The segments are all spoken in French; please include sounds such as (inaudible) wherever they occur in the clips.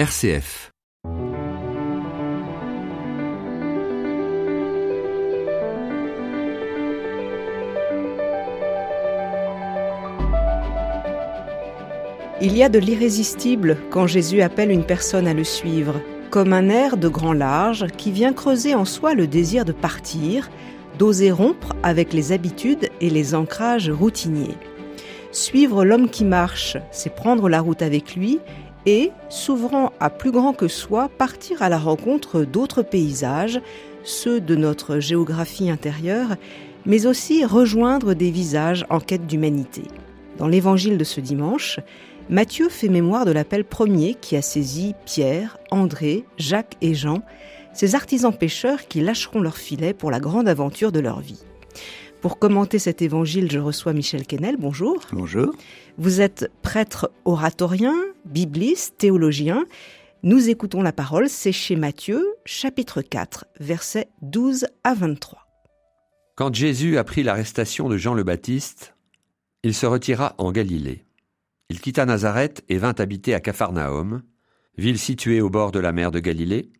RCF. Il y a de l'irrésistible quand Jésus appelle une personne à le suivre, comme un air de grand large qui vient creuser en soi le désir de partir, d'oser rompre avec les habitudes et les ancrages routiniers. Suivre l'homme qui marche, c'est prendre la route avec lui et, s'ouvrant à plus grand que soi, partir à la rencontre d'autres paysages, ceux de notre géographie intérieure, mais aussi rejoindre des visages en quête d'humanité. Dans l'évangile de ce dimanche, Matthieu fait mémoire de l'appel premier qui a saisi Pierre, André, Jacques et Jean, ces artisans pêcheurs qui lâcheront leur filet pour la grande aventure de leur vie. Pour commenter cet évangile, je reçois Michel Quesnel. Bonjour. Bonjour. Vous êtes prêtre oratorien, bibliste, théologien. Nous écoutons la parole, c'est chez Matthieu, chapitre 4, versets 12 à 23. Quand Jésus apprit l'arrestation de Jean le Baptiste, il se retira en Galilée. Il quitta Nazareth et vint habiter à Capharnaüm, ville située au bord de la mer de Galilée,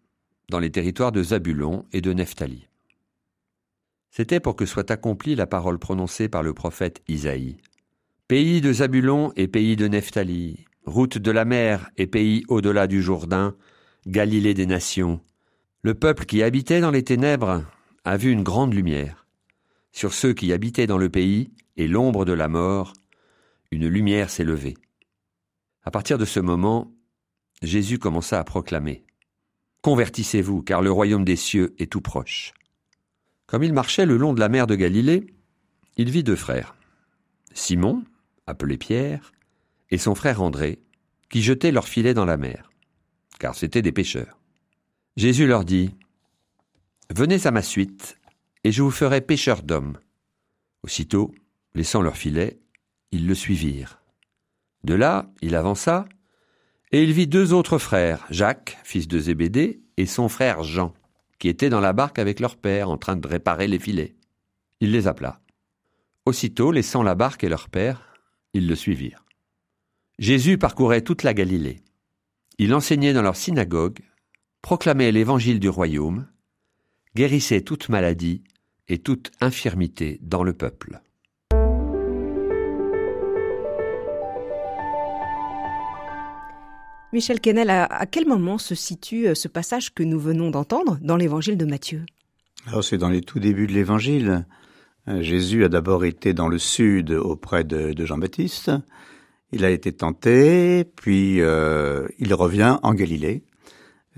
dans les territoires de Zabulon et de Nephtali. C'était pour que soit accomplie la parole prononcée par le prophète Isaïe. Pays de Zabulon et pays de Nephtali, route de la mer et pays au-delà du Jourdain, Galilée des nations. Le peuple qui habitait dans les ténèbres a vu une grande lumière. Sur ceux qui habitaient dans le pays et l'ombre de la mort, une lumière s'est levée. À partir de ce moment, Jésus commença à proclamer Convertissez-vous, car le royaume des cieux est tout proche. Comme il marchait le long de la mer de Galilée, il vit deux frères, Simon, appelé Pierre, et son frère André, qui jetaient leurs filets dans la mer, car c'étaient des pêcheurs. Jésus leur dit Venez à ma suite, et je vous ferai pêcheurs d'hommes. Aussitôt, laissant leurs filets, ils le suivirent. De là, il avança, et il vit deux autres frères, Jacques, fils de Zébédée, et son frère Jean, qui étaient dans la barque avec leur père en train de réparer les filets. Il les appela. Aussitôt, laissant la barque et leur père, ils le suivirent. Jésus parcourait toute la Galilée. Il enseignait dans leur synagogue, proclamait l'évangile du royaume, guérissait toute maladie et toute infirmité dans le peuple. Michel Kennel, à, quel moment se situe euh, ce passage que nous venons d'entendre dans l'évangile de Matthieu? Alors c'est dans les tout débuts de l'évangile. Euh, Jésus a d'abord été dans le sud auprès de, Jean-Baptiste. Il a été tenté, puis euh, il revient en Galilée,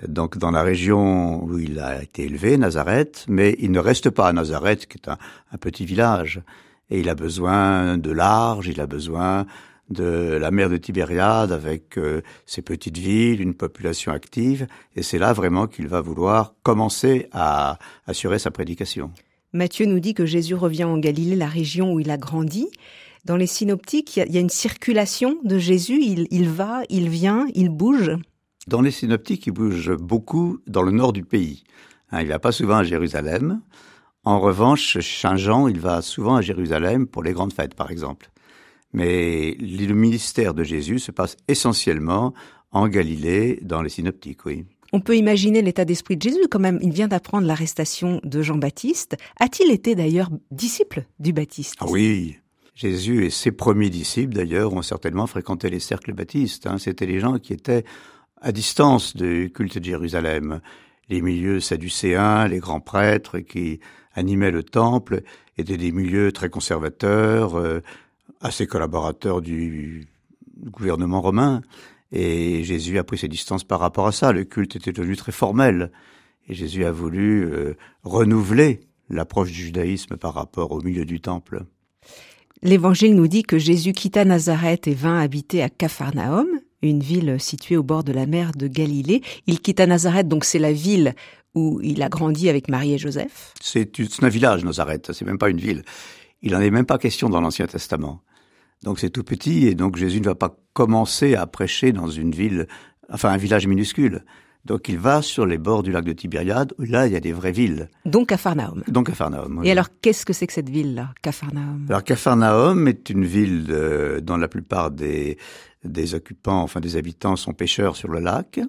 donc dans la région où il a été élevé, Nazareth, mais il ne reste pas à Nazareth, qui est un, un petit village. Et il a besoin de large, il a besoin de la mer de Tibériade avec euh, ses petites villes, une population active, et c'est là vraiment qu'il va vouloir commencer à assurer sa prédication. Matthieu nous dit que Jésus revient en Galilée, la région où il a grandi. Dans les synoptiques, il y a, une circulation de Jésus, il, il va, il vient, il bouge. Dans les synoptiques, il bouge beaucoup dans le nord du pays. Hein, il va pas souvent à Jérusalem. En revanche, Saint Jean, il va souvent à Jérusalem pour les grandes fêtes, par exemple. Mais le ministère de Jésus se passe essentiellement en Galilée, dans les synoptiques, oui. On peut imaginer l'état d'esprit de Jésus quand même. Il vient d'apprendre l'arrestation de Jean-Baptiste. A-t-il été d'ailleurs disciple du Baptiste? Ah Oui. Jésus et ses premiers disciples d'ailleurs ont certainement fréquenté les cercles baptistes. Hein. C'était les gens qui étaient à distance du culte de Jérusalem. Les milieux sadducéens, les grands prêtres qui animaient le temple étaient des milieux très conservateurs, euh, à ses collaborateurs du gouvernement romain. Et Jésus a pris ses distances par rapport à ça. Le culte était devenu très formel. Et Jésus a voulu euh, renouveler l'approche du judaïsme par rapport au milieu du temple. L'Évangile nous dit que Jésus quitta Nazareth et vint habiter à Capharnaüm, une ville située au bord de la mer de Galilée. Il quitta Nazareth, donc c'est la ville où il a grandi avec Marie et Joseph. C'est un village, Nazareth, c'est même pas une ville. Il n'en est même pas question dans l'Ancien Testament. Donc c'est tout petit et donc Jésus ne va pas commencer à prêcher dans une ville, enfin un village minuscule. Donc il va sur les bords du lac de Tibériade, où là il y a des vraies villes. Donc Capharnaüm. Donc Capharnaüm. Et alors qu'est-ce que c'est que cette ville-là, Capharnaüm Alors Capharnaüm est une ville euh, dont la plupart des des occupants, enfin des habitants sont pêcheurs sur le lac.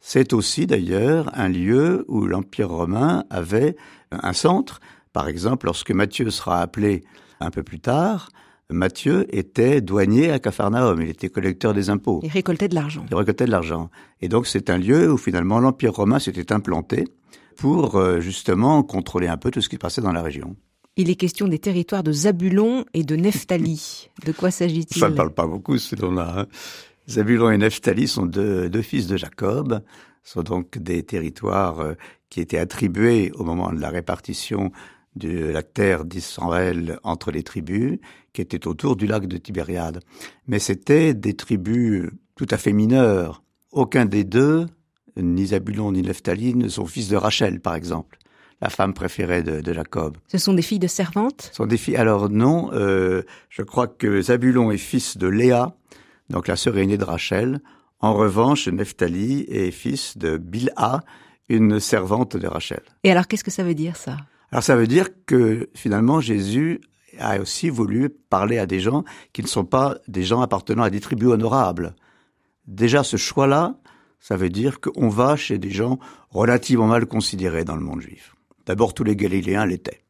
C'est aussi d'ailleurs un lieu où l'Empire romain avait un centre. Par exemple, lorsque Matthieu sera appelé un peu plus tard, Matthieu était douanier à Capharnaüm, il était collecteur des impôts. Il récoltait de l'argent. Il récoltait de l'argent. Et donc c'est un lieu où finalement l'Empire romain s'était implanté pour euh, justement contrôler un peu tout ce qui passait dans la région. Il est question des territoires de Zabulon et de Nephtali. De quoi s'agit-il? Ça ne parle pas beaucoup ce nom-là. Hein. Zabulon et Nephtali sont deux, deux, fils de Jacob, sont donc des territoires euh, qui étaient attribués au moment de la répartition de la terre d'Israël entre les tribus qui étaient autour du lac de Tibériade. Mais c'était des tribus tout à fait mineures. Aucun des deux, ni Zabulon ni Nephtali, ne sont fils de Rachel, par exemple, la femme préférée de, Jacob. Ce sont des filles de servantes Ce sont des filles. Alors non, euh, je crois que Zabulon est fils de Léa, donc la sœur aînée de Rachel. En revanche, Nephtali est fils de Bilha, une servante de Rachel. Et alors, qu'est-ce que ça veut dire ça? Alors ça veut dire que finalement Jésus a aussi voulu parler à des gens qui ne sont pas des gens appartenant à des tribus honorables. Déjà ce choix-là, ça veut dire qu'on va chez des gens relativement mal considérés dans le monde juif. D'abord tous les Galiléens l'étaient,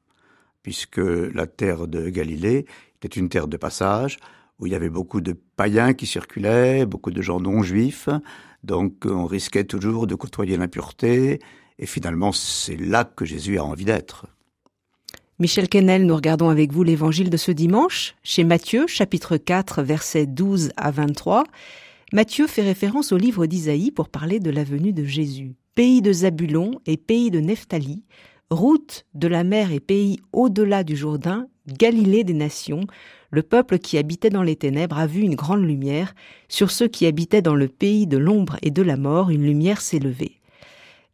puisque la terre de Galilée était une terre de passage, où il y avait beaucoup de païens qui circulaient, beaucoup de gens non juifs, donc on risquait toujours de côtoyer l'impureté, et finalement, c'est là que Jésus a envie d'être. Michel Kennel, nous regardons avec vous l'évangile de ce dimanche, chez Matthieu, chapitre 4, versets 12 à 23. Matthieu fait référence au livre d'Isaïe pour parler de la venue de Jésus. Pays de Zabulon et pays de Nephtali, route de la mer et pays au-delà du Jourdain, Galilée des nations, le peuple qui habitait dans les ténèbres a vu une grande lumière, sur ceux qui habitaient dans le pays de l'ombre et de la mort, une lumière s'est levée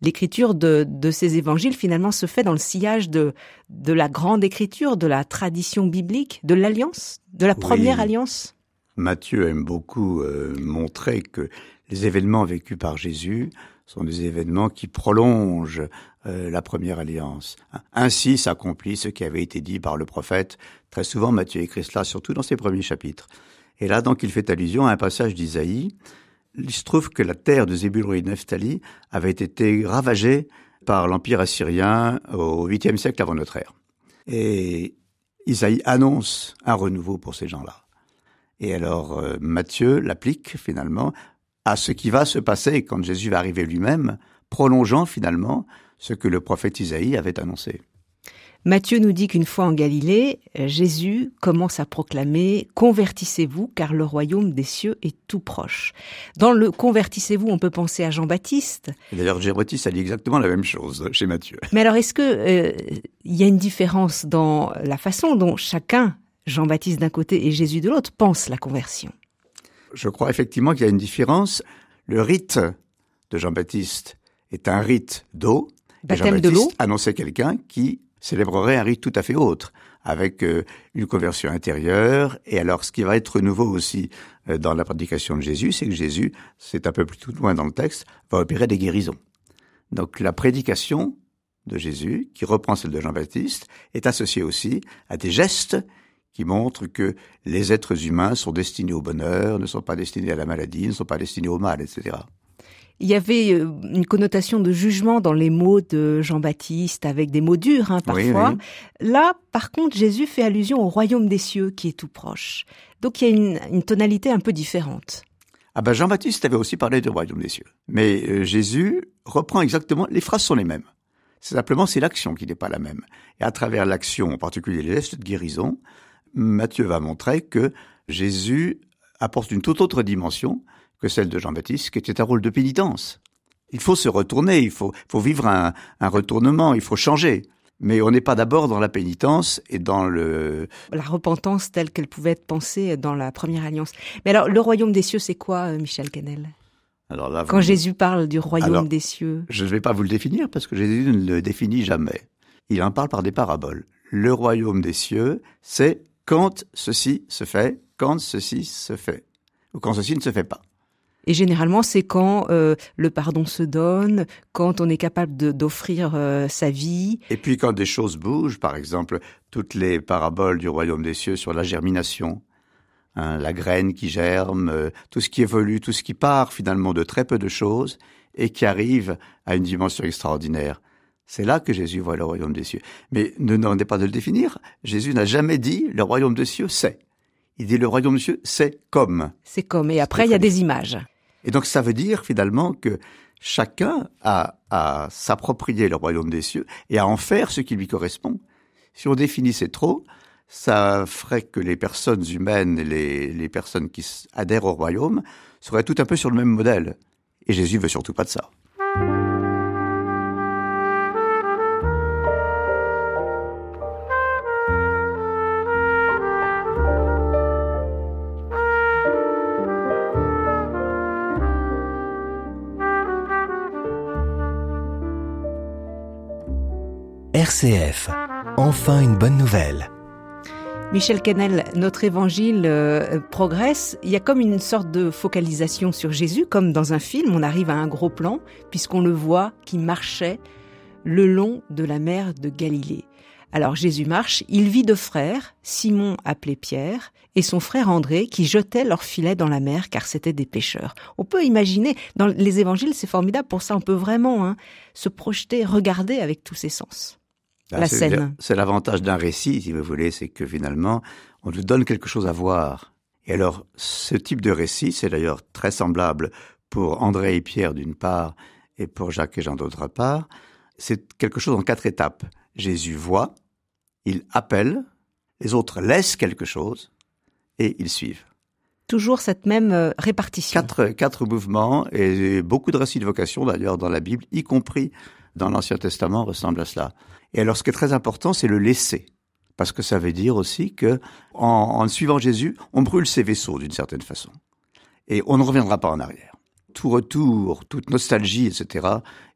l'écriture de, ces évangiles finalement se fait dans le sillage de, de la grande écriture, de la tradition biblique, de l'alliance, de la première alliance? Matthieu aime beaucoup euh, montrer que les événements vécus par Jésus sont des événements qui prolongent euh, la première alliance. Ainsi s'accomplit ce qui avait été dit par le prophète. Très souvent, Matthieu écrit cela, surtout dans ses premiers chapitres. Et là, donc, il fait allusion à un passage d'Isaïe il se trouve que la terre de Zébulon et de avait été ravagée par l'Empire assyrien au 8e siècle avant notre ère. Et Isaïe annonce un renouveau pour ces gens-là. Et alors euh, Matthieu l'applique finalement à ce qui va se passer quand Jésus va arriver lui-même, prolongeant finalement ce que le prophète Isaïe avait annoncé. Matthieu nous dit qu'une fois en Galilée, Jésus commence à proclamer Convertissez-vous car le royaume des cieux est tout proche. Dans le Convertissez-vous, on peut penser à Jean-Baptiste. D'ailleurs, Jean-Baptiste a dit exactement la même chose chez Matthieu. Mais alors, est-ce que euh, il y a une différence dans la façon dont chacun, Jean-Baptiste d'un côté et Jésus de l'autre, pense la conversion? Je crois effectivement qu'il y a une différence. Le rite de Jean-Baptiste est un rite d'eau. Baptême de l'eau. annonçait quelqu'un qui célébrerait un rite tout à fait autre, avec euh, une conversion intérieure. Et alors, ce qui va être nouveau aussi euh, dans la prédication de Jésus, c'est que Jésus, c'est un peu plus tout loin dans le texte, va opérer des guérisons. Donc la prédication de Jésus, qui reprend celle de Jean-Baptiste, est associée aussi à des gestes qui montrent que les êtres humains sont destinés au bonheur, ne sont pas destinés à la maladie, ne sont pas destinés au mal, etc. Il y avait euh, une connotation de jugement dans les mots de Jean-Baptiste, avec des mots durs hein, parfois. Là, par contre, Jésus fait allusion au royaume des cieux qui est tout proche. Donc il y a une, tonalité un peu différente. Ah ben Jean-Baptiste avait aussi parlé du royaume des cieux. Mais euh, Jésus reprend exactement, les phrases sont les mêmes. Simplement, c'est l'action qui n'est pas la même. Et à travers l'action, en particulier les gestes de guérison, Matthieu va montrer que Jésus apporte une toute autre dimension que celle de Jean-Baptiste, qui était un rôle de pénitence. Il faut se retourner, il faut, faut vivre un, un retournement, il faut changer. Mais on n'est pas d'abord dans la pénitence et dans le... La repentance telle qu'elle pouvait être pensée dans la première alliance. Mais alors, le royaume des cieux, c'est quoi, euh, Michel Canel alors là, Quand Jésus parle du royaume des cieux. Je ne vais pas vous le définir parce que Jésus ne le définit jamais. Il en parle par des paraboles. Le royaume des cieux, c'est quand ceci se fait, quand ceci se fait, ou quand ceci ne se fait pas. Et généralement, c'est quand euh, le pardon se donne, quand on est capable d'offrir euh, sa vie. Et puis quand des choses bougent, par exemple, toutes les paraboles du royaume des cieux sur la germination, hein, la graine qui germe, euh, tout ce qui évolue, tout ce qui part finalement de très peu de choses et qui arrive à une dimension extraordinaire. C'est là que Jésus voit le royaume des cieux. Mais ne demandez pas de le définir. Jésus n'a jamais dit le royaume des cieux c'est. Il dit le royaume des cieux c'est comme. C'est comme. Et après, il y a des images. Et donc ça veut dire finalement que chacun a à s'approprier le royaume des cieux et à en faire ce qui lui correspond. Si on définissait trop, ça ferait que les personnes humaines, les, les personnes qui adhèrent au royaume, seraient tout un peu sur le même modèle. Et Jésus veut surtout pas de ça. RCF. Enfin une bonne nouvelle. Michel Canel, notre évangile euh, progresse. Il y a comme une sorte de focalisation sur Jésus, comme dans un film. On arrive à un gros plan, puisqu'on le voit qui marchait le long de la mer de Galilée. Alors Jésus marche, il vit deux frères, Simon appelé Pierre, et son frère André, qui jetaient leurs filets dans la mer car c'étaient des pêcheurs. On peut imaginer, dans les évangiles, c'est formidable pour ça, on peut vraiment hein, se projeter, regarder avec tous ses sens. Ah, c'est l'avantage d'un récit, si vous voulez, c'est que finalement, on nous donne quelque chose à voir. Et alors, ce type de récit, c'est d'ailleurs très semblable pour André et Pierre d'une part, et pour Jacques et Jean d'autre part. C'est quelque chose en quatre étapes. Jésus voit, il appelle, les autres laissent quelque chose, et ils suivent. Toujours cette même euh, répartition. Quatre, quatre mouvements, et beaucoup de récits de vocation d'ailleurs dans la Bible, y compris dans l'Ancien Testament, ressemblent à cela. Et alors, ce qui est très important, c'est le laisser. Parce que ça veut dire aussi que, en, suivant Jésus, on brûle ses vaisseaux d'une certaine façon. Et on ne reviendra pas en arrière. Tout retour, toute nostalgie, etc.,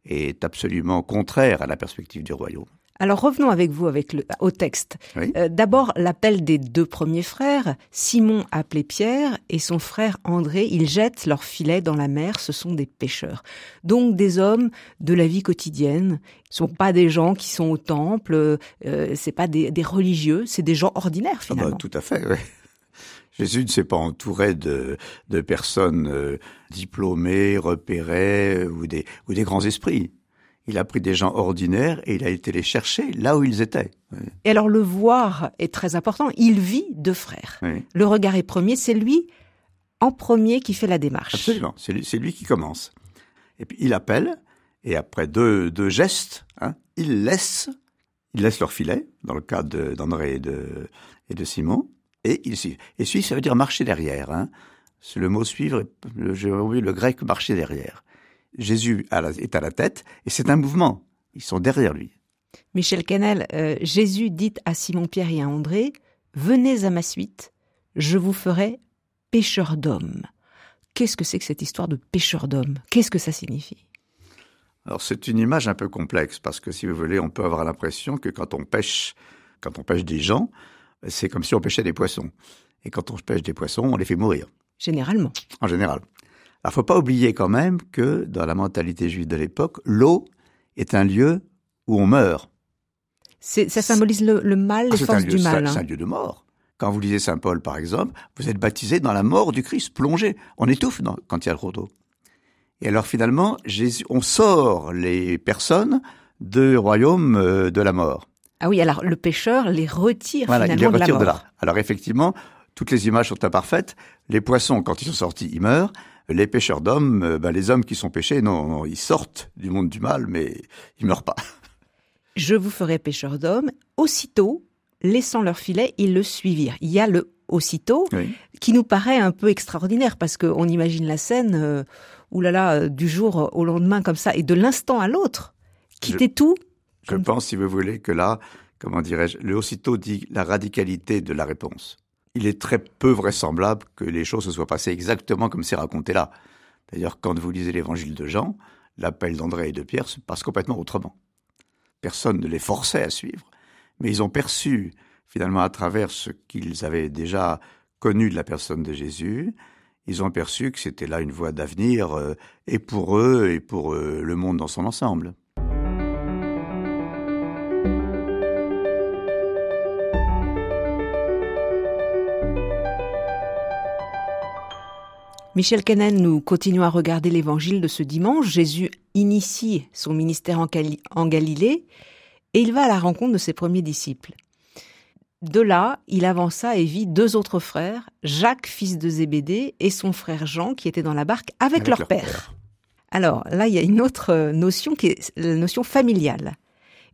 est absolument contraire à la perspective du royaume. Alors revenons avec vous avec le, au texte. Euh, d'abord l'appel des deux premiers frères, Simon appelé Pierre et son frère André, ils jettent leurs filets dans la mer, ce sont des pêcheurs. Donc des hommes de la vie quotidienne, ce sont pas des gens qui sont au temple, euh, c'est pas des, religieux, c'est des gens ordinaires ah bah, finalement. tout à fait. (laughs) Jésus ne s'est pas entouré de, de personnes euh, diplômées, repérées ou des, ou des grands esprits il a pris des gens ordinaires et il a été les chercher là où ils étaient. Et alors le voir est très important. Il vit deux frères. Le regard est premier, c'est lui en premier qui fait la démarche. Absolument, c'est lui, qui commence. Et puis il appelle, et après deux, gestes, hein, il laisse, il laisse leur filet, dans le cas d'André et de, et de Simon, et il suit. Et suivre, ça veut dire marcher derrière. Hein. C'est le mot suivre, j'ai oublié le grec marcher derrière. Jésus est à la tête et c'est un mouvement. Ils sont derrière lui. Michel Canel, euh, Jésus dit à Simon-Pierre et à André, Venez à ma suite, je vous ferai pêcheur d'hommes. Qu'est-ce que c'est que cette histoire de pêcheur d'hommes? Qu'est-ce que ça signifie? Alors c'est une image un peu complexe parce que si vous voulez, on peut avoir l'impression que quand on pêche, quand on pêche des gens, c'est comme si on pêchait des poissons. Et quand on pêche des poissons, on les fait mourir. Généralement. En général. Alors, faut pas oublier quand même que dans la mentalité juive de l'époque, l'eau est un lieu où on meurt. Ça symbolise le, mal, ah, les forces du mal. C'est un lieu de mort. Quand vous lisez Saint Paul, par exemple, vous êtes baptisé dans la mort du Christ, plongé. On étouffe quand il y a trop d'eau. Et alors finalement, Jésus, on sort les personnes du royaume euh, de la mort. Ah oui, alors le pécheur les retire finalement il les retire de, la mort. de là. Alors effectivement, toutes les images sont imparfaites. Les poissons, quand ils sont sortis, ils meurent les pêcheurs d'hommes, euh, ben, les hommes qui sont pêchés, non, ils sortent du monde du mal, mais ils meurent pas. (laughs) Je vous ferai pêcheur d'hommes. Aussitôt, laissant leur filet, ils le suivirent. Il y a le aussitôt qui nous paraît un peu extraordinaire parce qu'on imagine la scène, euh, oulala, euh, du jour au lendemain comme ça et de l'instant à l'autre, quitter tout. Je pense, si vous voulez, que là, comment dirais-je, le aussitôt dit la radicalité de la réponse il est très peu vraisemblable que les choses se soient passées exactement comme c'est raconté là. D'ailleurs, quand vous lisez l'évangile de Jean, l'appel d'André et de Pierre se passe complètement autrement. Personne ne les forçait à suivre, mais ils ont perçu, finalement, à travers ce qu'ils avaient déjà connu de la personne de Jésus, ils ont perçu que c'était là une voie d'avenir, euh, et pour eux, et pour euh, le monde dans son ensemble. Michel Kenen, nous continuons à regarder l'évangile de ce dimanche. Jésus initie son ministère en, en Galilée et il va à la rencontre de ses premiers disciples. De là, il avança et vit deux autres frères, Jacques, fils de Zébédée, et son frère Jean, qui étaient dans la barque avec, leur, père. Alors là, il y a une autre euh, notion qui est la notion familiale.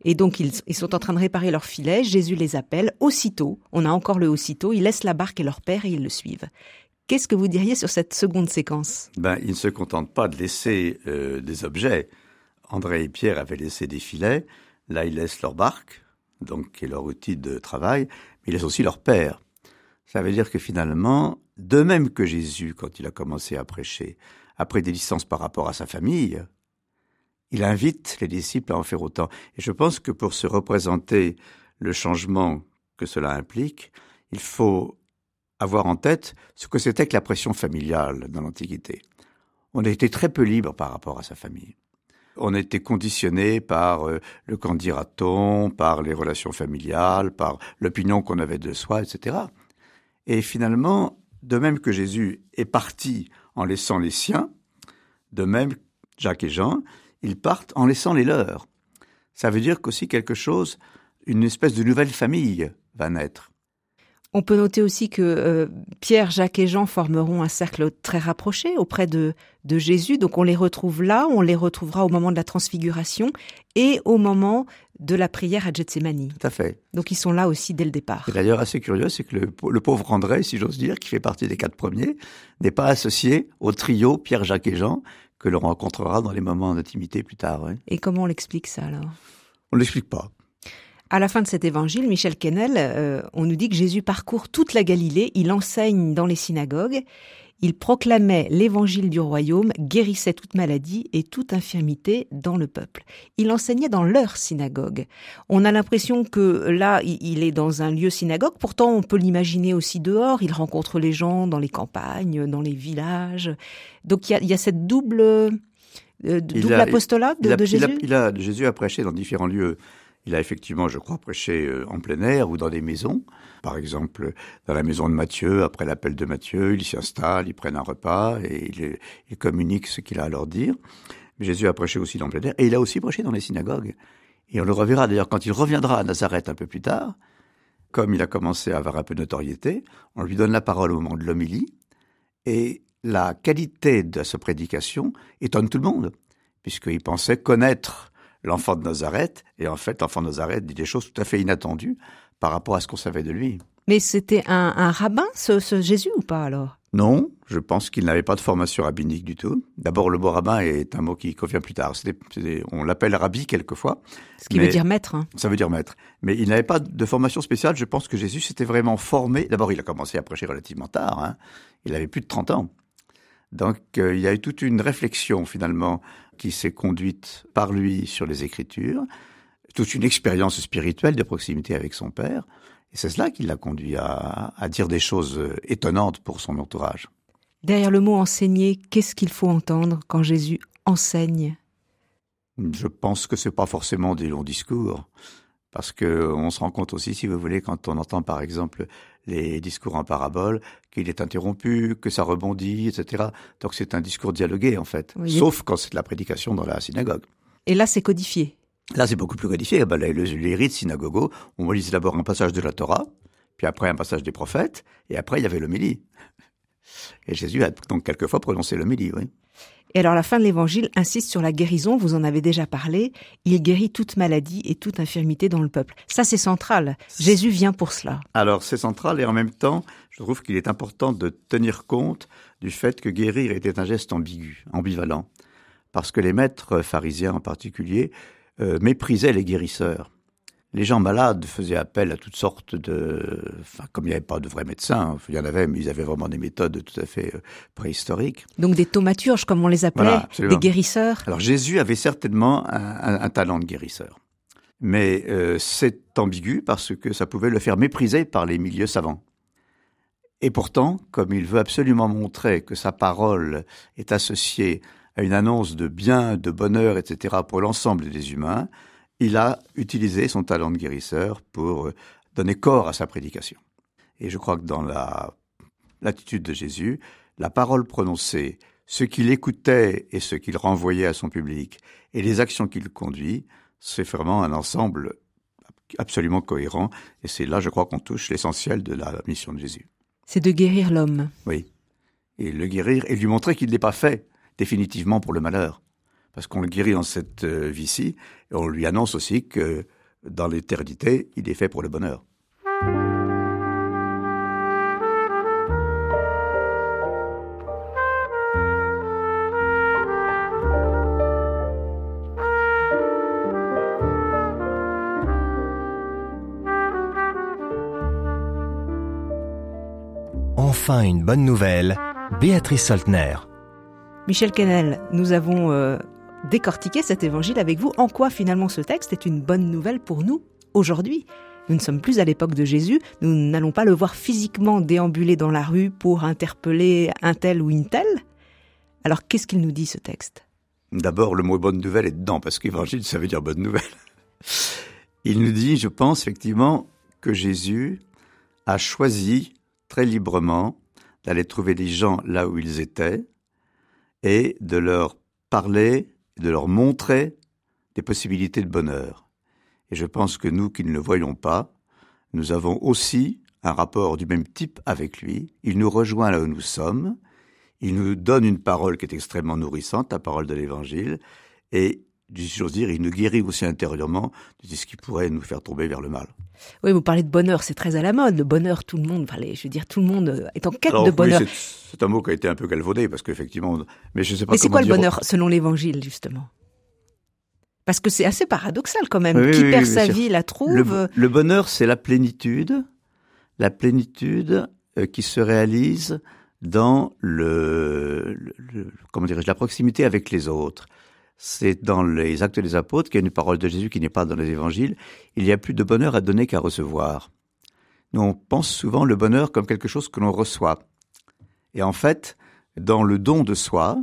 Et donc, ils, sont en train de réparer leur filet. Jésus les appelle aussitôt. On a encore le aussitôt. Ils laissent la barque et leur père et ils le suivent. Qu'est-ce que vous diriez sur cette seconde séquence? Ben, ils ne se contentent pas de laisser euh, des objets. André et Pierre avaient laissé des filets. Là, ils laissent leur barque, donc qui est leur outil de travail, mais ils laissent aussi leur père. Ça veut dire que finalement, de même que Jésus, quand il a commencé à prêcher, après des licences par rapport à sa famille, il invite les disciples à en faire autant. Et je pense que pour se représenter le changement que cela implique, il faut avoir en tête ce que c'était que la pression familiale dans l'Antiquité. On a été très peu libre par rapport à sa famille. On été conditionné par euh, le candidaton, par les relations familiales, par l'opinion qu'on avait de soi, etc. Et finalement, de même que Jésus est parti en laissant les siens, de même Jacques et Jean, ils partent en laissant les leurs. Ça veut dire qu'aussi quelque chose, une espèce de nouvelle famille va naître. On peut noter aussi que euh, Pierre, Jacques et Jean formeront un cercle très rapproché auprès de, de Jésus. Donc on les retrouve là, on les retrouvera au moment de la transfiguration et au moment de la prière à Gethsemane. Tout à fait. Donc ils sont là aussi dès le départ. D'ailleurs, assez curieux, c'est que le, pauvre André, si j'ose dire, qui fait partie des quatre premiers, n'est pas associé au trio Pierre, Jacques et Jean que l'on rencontrera dans les moments d'intimité plus tard. Et comment on l'explique ça alors? On l'explique pas. À la fin de cet évangile, Michel Kennel, euh, on nous dit que Jésus parcourt toute la Galilée, il enseigne dans les synagogues, il proclamait l'évangile du royaume, guérissait toute maladie et toute infirmité dans le peuple. Il enseignait dans leur synagogue. On a l'impression que là, il est dans un lieu synagogue, pourtant on peut l'imaginer aussi dehors, il rencontre les gens dans les campagnes, dans les villages. Donc il y a, cette double, euh, double apostolat de, Jésus? il a, Jésus a prêché dans différents lieux. Il a effectivement, je crois, prêché euh, en plein air ou dans des maisons. Par exemple, dans la maison de Matthieu, après l'appel de Matthieu, il s'y installe, il prennent un repas et il, communique ce qu'il a à leur dire. Mais Jésus a prêché aussi dans plein air et il a aussi prêché dans les synagogues. Et on le reverra d'ailleurs quand il reviendra à Nazareth un peu plus tard. Comme il a commencé à avoir un peu de notoriété, on lui donne la parole au moment de l'homélie. Et la qualité de sa prédication étonne tout le monde, puisqu'il pensait connaître l'enfant de Nazareth, et en fait, l'enfant de Nazareth dit des choses tout à fait inattendues par rapport à ce qu'on savait de lui. Mais c'était un, rabbin, ce, Jésus, ou pas alors? Non, je pense qu'il n'avait pas de formation rabbinique du tout. D'abord, le mot rabbin est un mot qui convient plus tard. on l'appelle rabbi quelquefois. Ce qui veut dire maître. Hein. Ça veut dire maître. Mais il n'avait pas de formation spéciale. Je pense que Jésus s'était vraiment formé. D'abord, il a commencé à prêcher relativement tard. Hein. Il avait plus de 30 ans. Donc, euh, il y a eu toute une réflexion, finalement, qui s'est conduite par lui sur les Écritures, toute une expérience spirituelle de proximité avec son Père, et c'est cela qui l'a conduit à, dire des choses étonnantes pour son entourage. Derrière le mot enseigner, qu'est-ce qu'il faut entendre quand Jésus enseigne? Je pense que c'est pas forcément des longs discours, parce que on se rend compte aussi, si vous voulez, quand on entend par exemple les discours en parabole, qu'il est interrompu, que ça rebondit, etc. Donc c'est un discours dialogué en fait, sauf quand c'est de la prédication dans la synagogue. Et là c'est codifié. Là c'est beaucoup plus codifié. Ben, les, les, rites synagogaux, on lisait d'abord un passage de la Torah, puis après un passage des prophètes, et après il y avait l'homélie. Et Jésus a donc quelquefois prononcé l'homélie, oui. Et alors la fin de l'évangile insiste sur la guérison, vous en avez déjà parlé, il guérit toute maladie et toute infirmité dans le peuple. Ça c'est central, Jésus vient pour cela. Alors c'est central et en même temps, je trouve qu'il est important de tenir compte du fait que guérir était un geste ambigu, ambivalent, parce que les maîtres pharisiens en particulier euh, méprisaient les guérisseurs les gens malades faisaient appel à toutes sortes de... Enfin, comme il n'y avait pas de vrais médecins, il y en avait, mais ils avaient vraiment des méthodes tout à fait euh, préhistoriques. Donc des thaumaturges, comme on les appelait, des guérisseurs. Alors Jésus avait certainement un, talent de guérisseur. Mais euh, c'est ambigu parce que ça pouvait le faire mépriser par les milieux savants. Et pourtant, comme il veut absolument montrer que sa parole est associée à une annonce de bien, de bonheur, etc. pour l'ensemble des humains, il a utilisé son talent de guérisseur pour euh, donner corps à sa prédication. Et je crois que dans l'attitude de Jésus, la parole prononcée, ce qu'il écoutait et ce qu'il renvoyait à son public, et les actions qu'il conduit, c'est vraiment un ensemble absolument cohérent. Et c'est là, je crois, qu'on touche l'essentiel de la mission de Jésus. C'est de guérir l'homme. Oui. Et le guérir et lui montrer qu'il n'est pas fait définitivement pour le malheur. Parce qu'on le guérit dans cette euh, vie-ci, et on lui annonce aussi que dans l'éternité, il est fait pour le bonheur. Enfin une bonne nouvelle, Béatrice Soltner. Michel Kennel, nous avons euh, décortiqué cet évangile avec vous. En quoi finalement ce texte est une bonne nouvelle pour nous aujourd'hui? Nous ne sommes plus à l'époque de Jésus, nous n'allons pas le voir physiquement déambuler dans la rue pour interpeller un tel ou une telle. Alors qu'est-ce qu'il nous dit ce texte? D'abord, le mot bonne nouvelle est dedans, parce qu'évangile, ça veut dire bonne nouvelle. Il nous dit, je pense effectivement, que Jésus a choisi très librement d'aller trouver des gens là où ils étaient et de leur parler, de leur montrer des possibilités de bonheur. Et je pense que nous qui ne le voyons pas, nous avons aussi un rapport du même type avec lui. Il nous rejoint là où nous sommes. Il nous donne une parole qui est extrêmement nourrissante, la parole de l'Évangile. Et j'ose dire, il nous guérit aussi intérieurement de ce qui pourrait nous faire tomber vers le mal. Oui, vous parlez de bonheur, c'est très à la mode. Le bonheur, tout le monde, je veux dire, tout le monde euh, est en quête de bonheur. c'est un mot qui a été un peu galvaudé parce qu'effectivement, mais je sais pas. Mais c'est quoi le bonheur selon l'Évangile justement? Parce que c'est assez paradoxal quand même. qui perd sa vie la trouve. Le, bonheur, c'est la plénitude, la plénitude euh, qui se réalise dans le, le comment dirais-je, la proximité avec les autres c'est dans les actes des apôtres qu'il y a une parole de Jésus qui n'est pas dans les évangiles. Il y a plus de bonheur à donner qu'à recevoir. Nous, on pense souvent le bonheur comme quelque chose que l'on reçoit. Et en fait, dans le don de soi,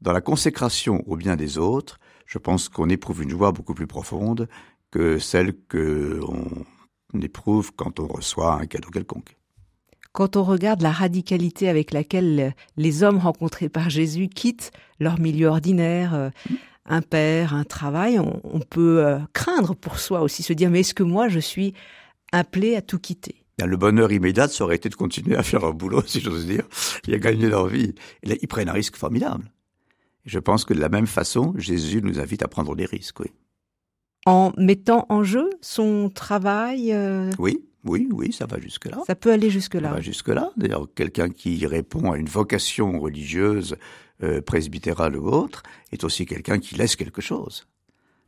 dans la consécration au bien des autres, je pense qu'on éprouve une joie beaucoup plus profonde que celle que on éprouve quand on reçoit un cadeau quelconque. Quand on regarde la radicalité avec laquelle les hommes rencontrés par Jésus quittent leur milieu ordinaire, euh, un père, un travail, on, peut euh, craindre pour soi aussi, se dire mais est-ce que moi je suis appelé à tout quitter? Le bonheur immédiat, ça aurait été de continuer à faire un boulot, (laughs) si j'ose dire, et à gagner leur vie. Et là, ils prennent un risque formidable. je pense que de la même façon, Jésus nous invite à prendre des risques, oui. En mettant en jeu son travail euh, Oui, oui, oui, ça va jusque-là. Ça peut aller jusque-là. Ça va jusque-là. D'ailleurs, quelqu'un qui répond à une vocation religieuse, euh, presbytérale ou autre, est aussi quelqu'un qui laisse quelque chose.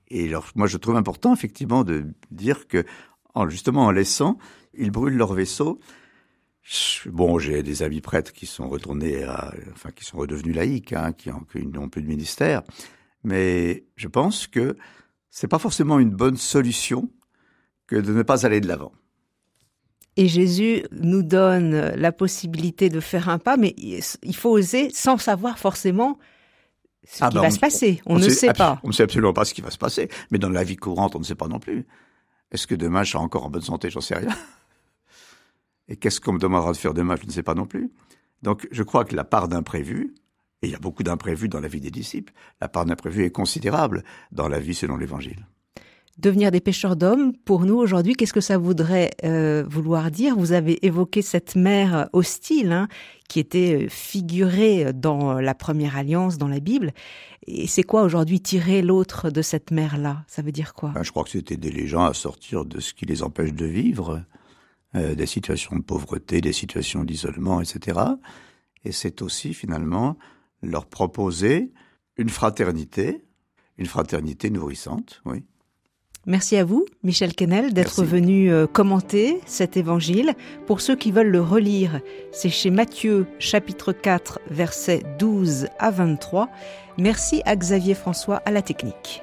Et alors, moi, je trouve important, effectivement, de dire que, en, justement, en laissant, ils brûlent leur vaisseau. Bon, j'ai des amis prêtres qui sont retournés à, enfin, qui sont redevenus laïcs, hein, qui n'ont plus de ministère. Mais je pense que c'est pas forcément une bonne solution que de ne pas aller de l'avant. Et Jésus nous donne la possibilité de faire un pas, mais il faut oser sans savoir forcément ce ah qui ben, va se passer. On, ne sait, pas. On ne sait absolument pas ce qui va se passer. Mais dans la vie courante, on ne sait pas non plus. Est-ce que demain je serai encore en bonne santé? J'en sais rien. (laughs) Et qu'est-ce qu'on me demandera de faire demain? Je ne sais pas non plus. Donc je crois que la part d'imprévu, et il y a beaucoup d'imprévus dans la vie des disciples, la part d'imprévu est considérable dans la vie selon l'Évangile devenir des pêcheurs d'hommes, pour nous aujourd'hui, qu'est-ce que ça voudrait euh, vouloir dire? Vous avez évoqué cette mer hostile hein, qui était euh, figurée dans la première alliance dans la Bible. Et c'est quoi aujourd'hui tirer l'autre de cette mer-là Ça veut dire quoi? Ben, Je crois que c'était aider les gens à sortir de ce qui les empêche de vivre, euh, des situations de pauvreté, des situations d'isolement, etc. Et c'est aussi finalement leur proposer une fraternité, une fraternité nourrissante, oui. Merci à vous, Michel Kennel, d'être venu euh, commenter cet évangile. Pour ceux qui veulent le relire, c'est chez Matthieu, chapitre 4, versets 12 à 23. Merci à Xavier François à la technique.